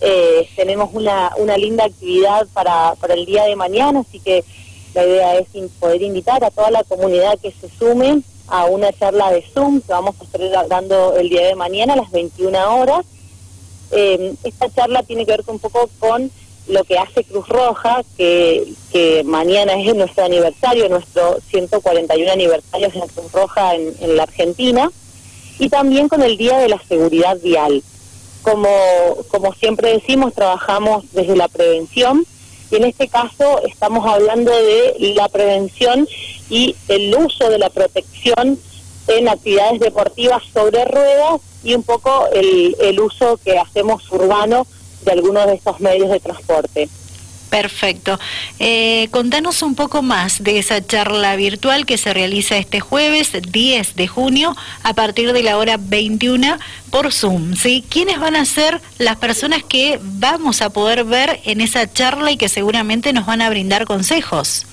eh, tenemos una, una linda actividad para, para el día de mañana, así que la idea es poder invitar a toda la comunidad que se sume a una charla de Zoom que vamos a estar dando el día de mañana a las 21 horas. Eh, esta charla tiene que ver un poco con lo que hace Cruz Roja, que, que mañana es nuestro aniversario, nuestro 141 aniversario de Cruz Roja en, en la Argentina, y también con el Día de la Seguridad Vial. Como, como siempre decimos, trabajamos desde la prevención y en este caso estamos hablando de la prevención y el uso de la protección en actividades deportivas sobre ruedas y un poco el, el uso que hacemos urbano de algunos de estos medios de transporte. Perfecto. Eh, contanos un poco más de esa charla virtual que se realiza este jueves 10 de junio a partir de la hora 21 por Zoom. ¿sí? ¿Quiénes van a ser las personas que vamos a poder ver en esa charla y que seguramente nos van a brindar consejos?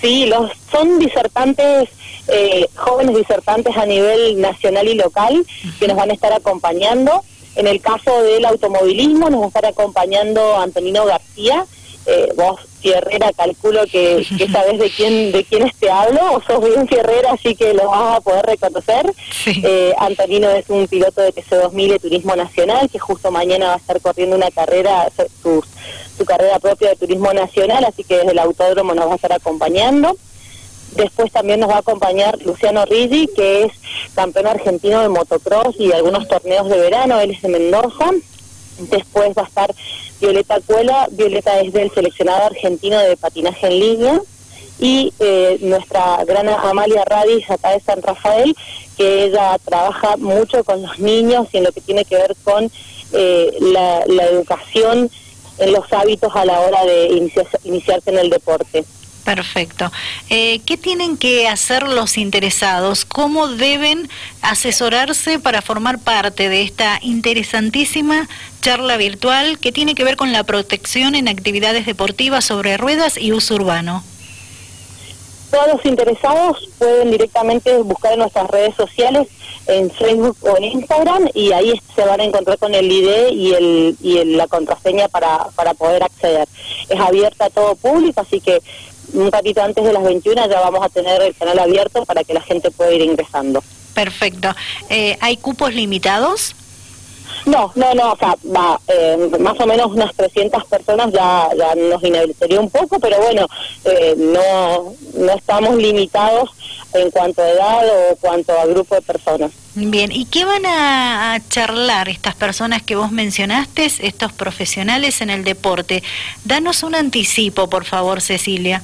Sí, los, son disertantes, eh, jóvenes disertantes a nivel nacional y local que nos van a estar acompañando en el caso del automovilismo nos va a estar acompañando Antonino García. Eh, vos, Fierrera, calculo que, que sabes de quién de quiénes te hablo, o sos bien Fierrera, así que lo vas a poder reconocer. Eh, Antonino es un piloto de TC2000 de Turismo Nacional, que justo mañana va a estar corriendo una carrera, su, su carrera propia de Turismo Nacional, así que desde el autódromo nos va a estar acompañando. Después también nos va a acompañar Luciano Rigi, que es campeón argentino de motocross y algunos torneos de verano, él es de Mendoza. Después va a estar Violeta Cuela, Violeta es del seleccionado argentino de patinaje en línea. Y eh, nuestra gran Amalia Radis, acá de San Rafael, que ella trabaja mucho con los niños y en lo que tiene que ver con eh, la, educación en los hábitos a la hora de iniciarse en el deporte. Perfecto. Eh, ¿Qué tienen que hacer los interesados? ¿Cómo deben asesorarse para formar parte de esta interesantísima charla virtual que tiene que ver con la protección en actividades deportivas sobre ruedas y uso urbano? Todos los interesados pueden directamente buscar en nuestras redes sociales, en Facebook o en Instagram, y ahí se van a encontrar con el ID y, el, y la contraseña para, para poder acceder. Es abierta a todo público, así que un ratito antes de las 21 ya vamos a tener el canal abierto para que la gente pueda ir ingresando. Perfecto. Eh, ¿Hay cupos limitados? No, no, no, o sea, va, eh, más o menos unas 300 personas ya, ya nos inhabilitaría un poco, pero bueno, eh, no, no estamos limitados en cuanto a edad o cuanto a grupo de personas. Bien, ¿y qué van a, charlar estas personas que vos mencionaste, estos profesionales en el deporte? Danos un anticipo, por favor, Cecilia.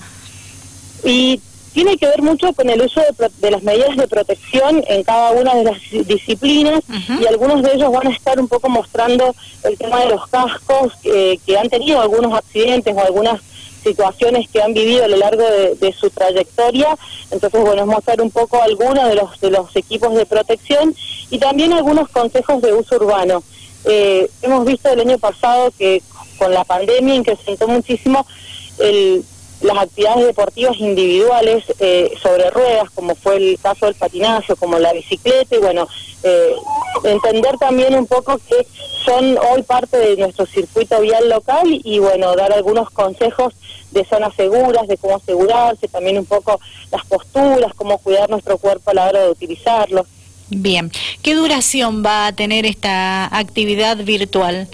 Y tiene que ver mucho con el uso de, las medidas de protección en cada una de las disciplinas y algunos de ellos van a estar un poco mostrando el tema de los cascos que han tenido algunos accidentes o algunas situaciones que han vivido a lo largo de, su trayectoria. Entonces, bueno, es mostrar un poco algunos de los, de los equipos de protección y también algunos consejos de uso urbano. Eh, hemos visto el año pasado que con la pandemia incrementó muchísimo el las actividades deportivas individuales eh, sobre ruedas, como fue el caso del patinaje, como la bicicleta, y bueno, eh, entender también un poco que son hoy parte de nuestro circuito vial local y bueno, dar algunos consejos de zonas seguras, de cómo asegurarse, también un poco las posturas, cómo cuidar nuestro cuerpo a la hora de utilizarlo. Bien, ¿qué duración va a tener esta actividad virtual?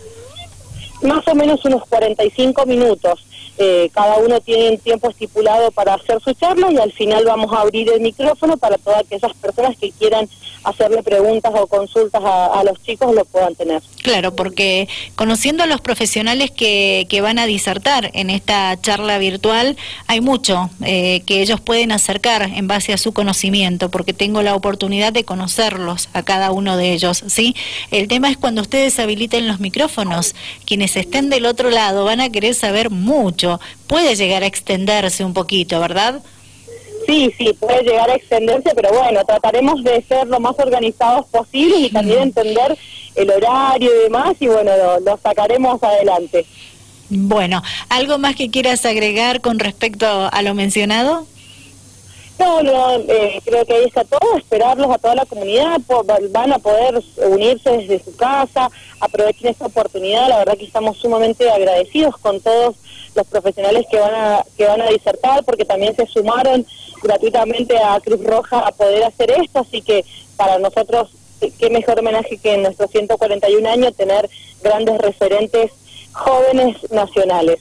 Más o menos unos 45 minutos. Eh, cada uno tiene un tiempo estipulado para hacer su charla y al final vamos a abrir el micrófono para todas aquellas personas que quieran hacerle preguntas o consultas a, los chicos lo puedan tener. Claro, porque conociendo a los profesionales que, que van a disertar en esta charla virtual, hay mucho eh, que ellos pueden acercar en base a su conocimiento, porque tengo la oportunidad de conocerlos a cada uno de ellos, ¿sí? El tema es cuando ustedes habiliten los micrófonos, quienes estén del otro lado van a querer saber mucho, puede llegar a extenderse un poquito, ¿verdad? Sí, sí, puede llegar a extenderse, pero bueno, trataremos de ser lo más organizados posible y también entender el horario y demás, y bueno, lo, sacaremos adelante. Bueno, ¿algo más que quieras agregar con respecto a lo mencionado? No, no, eh, creo que ahí está todo, esperarlos a toda la comunidad, van a poder unirse desde su casa, aprovechen esta oportunidad, la verdad que estamos sumamente agradecidos con todos los profesionales que van a que van a disertar porque también se sumaron gratuitamente a Cruz Roja a poder hacer esto, así que para nosotros qué mejor homenaje que en nuestros 141 años tener grandes referentes jóvenes nacionales.